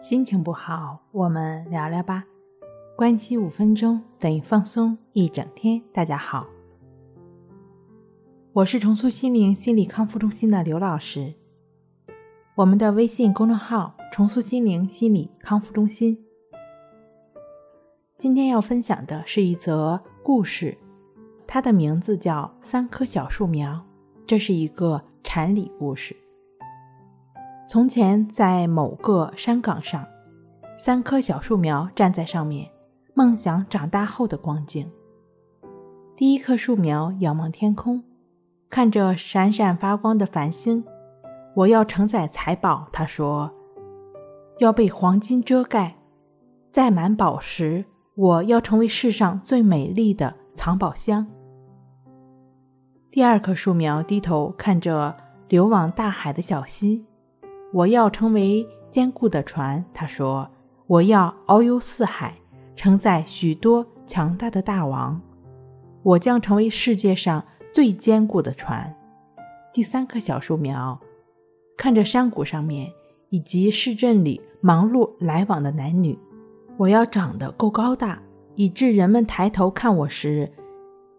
心情不好，我们聊聊吧。关机五分钟等于放松一整天。大家好，我是重塑心灵心理康复中心的刘老师。我们的微信公众号“重塑心灵心理康复中心”。今天要分享的是一则故事，它的名字叫《三棵小树苗》，这是一个禅理故事。从前，在某个山岗上，三棵小树苗站在上面，梦想长大后的光景。第一棵树苗仰望天空，看着闪闪发光的繁星。我要承载财宝，他说，要被黄金遮盖，载满宝石。我要成为世上最美丽的藏宝箱。第二棵树苗低头看着流往大海的小溪。我要成为坚固的船，他说。我要遨游四海，承载许多强大的大王。我将成为世界上最坚固的船。第三棵小树苗看着山谷上面以及市镇里忙碌来往的男女。我要长得够高大，以致人们抬头看我时，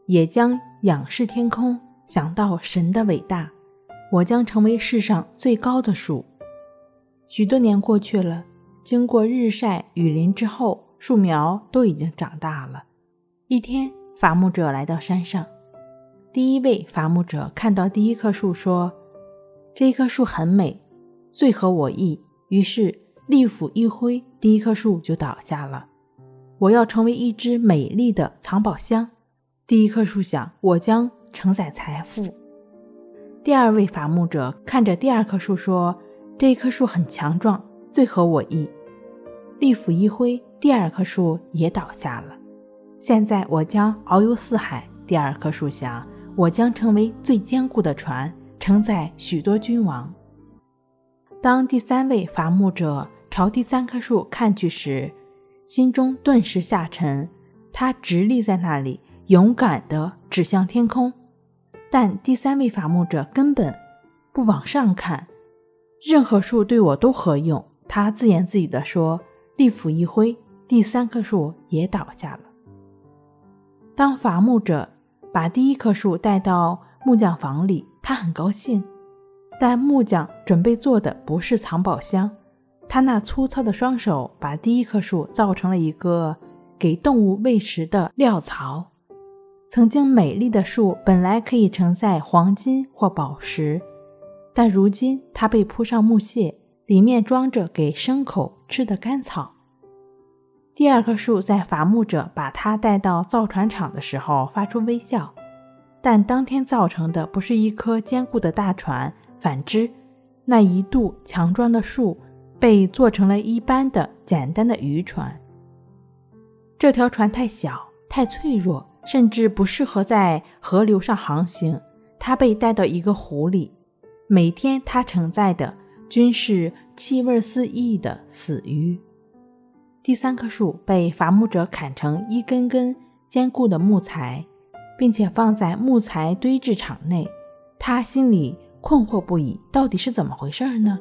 也将仰视天空，想到神的伟大。我将成为世上最高的树。许多年过去了，经过日晒雨淋之后，树苗都已经长大了。一天，伐木者来到山上。第一位伐木者看到第一棵树，说：“这一棵树很美，最合我意。”于是利斧一挥，第一棵树就倒下了。我要成为一只美丽的藏宝箱。第一棵树想：“我将承载财富。”第二位伐木者看着第二棵树说。这棵树很强壮，最合我意。利斧一挥，第二棵树也倒下了。现在我将遨游四海。第二棵树想，我将成为最坚固的船，承载许多君王。当第三位伐木者朝第三棵树看去时，心中顿时下沉。他直立在那里，勇敢地指向天空。但第三位伐木者根本不往上看。任何树对我都合用，他自言自语地说。利斧一挥，第三棵树也倒下了。当伐木者把第一棵树带到木匠房里，他很高兴。但木匠准备做的不是藏宝箱，他那粗糙的双手把第一棵树造成了一个给动物喂食的料槽。曾经美丽的树本来可以承载黄金或宝石。但如今，它被铺上木屑，里面装着给牲口吃的干草。第二棵树在伐木者把它带到造船厂的时候发出微笑，但当天造成的不是一棵坚固的大船，反之，那一度强壮的树被做成了一般的简单的渔船。这条船太小、太脆弱，甚至不适合在河流上航行。它被带到一个湖里。每天，它承载的均是气味四溢的死鱼。第三棵树被伐木者砍成一根根坚固的木材，并且放在木材堆置场内。他心里困惑不已，到底是怎么回事呢？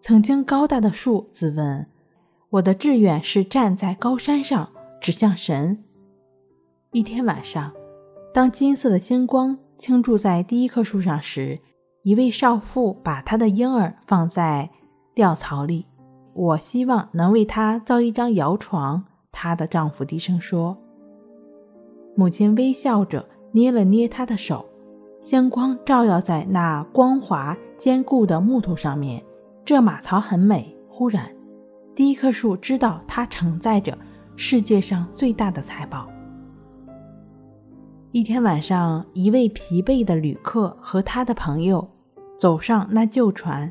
曾经高大的树自问：“我的志愿是站在高山上，指向神。”一天晚上，当金色的星光倾注在第一棵树上时，一位少妇把她的婴儿放在料槽里，我希望能为她造一张摇床。她的丈夫低声说。母亲微笑着捏了捏她的手，星光照耀在那光滑坚固的木头上面。这马槽很美。忽然，第一棵树知道它承载着世界上最大的财宝。一天晚上，一位疲惫的旅客和他的朋友。走上那旧船，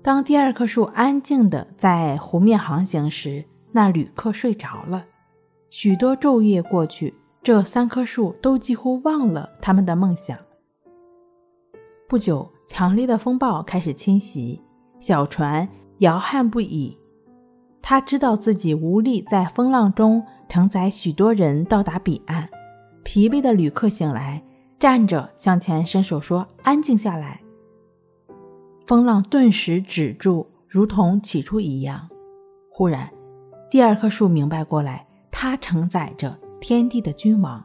当第二棵树安静地在湖面航行时，那旅客睡着了。许多昼夜过去，这三棵树都几乎忘了他们的梦想。不久，强烈的风暴开始侵袭，小船摇撼不已。他知道自己无力在风浪中承载许多人到达彼岸。疲惫的旅客醒来，站着向前伸手说：“安静下来。”风浪顿时止住，如同起初一样。忽然，第二棵树明白过来，它承载着天地的君王。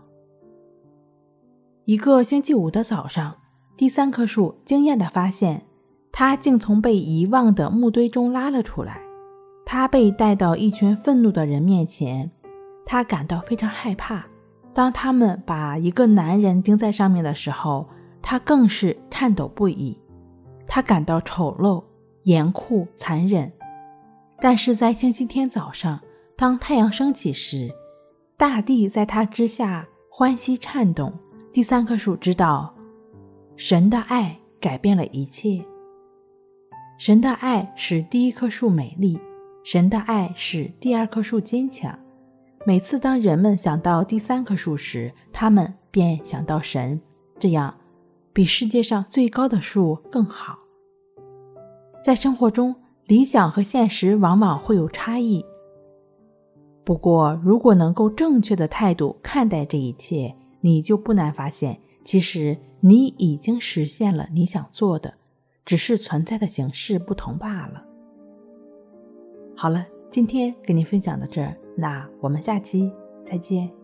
一个星期五的早上，第三棵树惊讶地发现，它竟从被遗忘的木堆中拉了出来。它被带到一群愤怒的人面前，它感到非常害怕。当他们把一个男人钉在上面的时候，他更是颤抖不已。他感到丑陋、严酷、残忍。但是在星期天早上，当太阳升起时，大地在他之下欢喜颤动。第三棵树知道，神的爱改变了一切。神的爱使第一棵树美丽，神的爱使第二棵树坚强。每次当人们想到第三棵树时，他们便想到神，这样比世界上最高的树更好。在生活中，理想和现实往往会有差异。不过，如果能够正确的态度看待这一切，你就不难发现，其实你已经实现了你想做的，只是存在的形式不同罢了。好了，今天给您分享到这儿，那我们下期再见。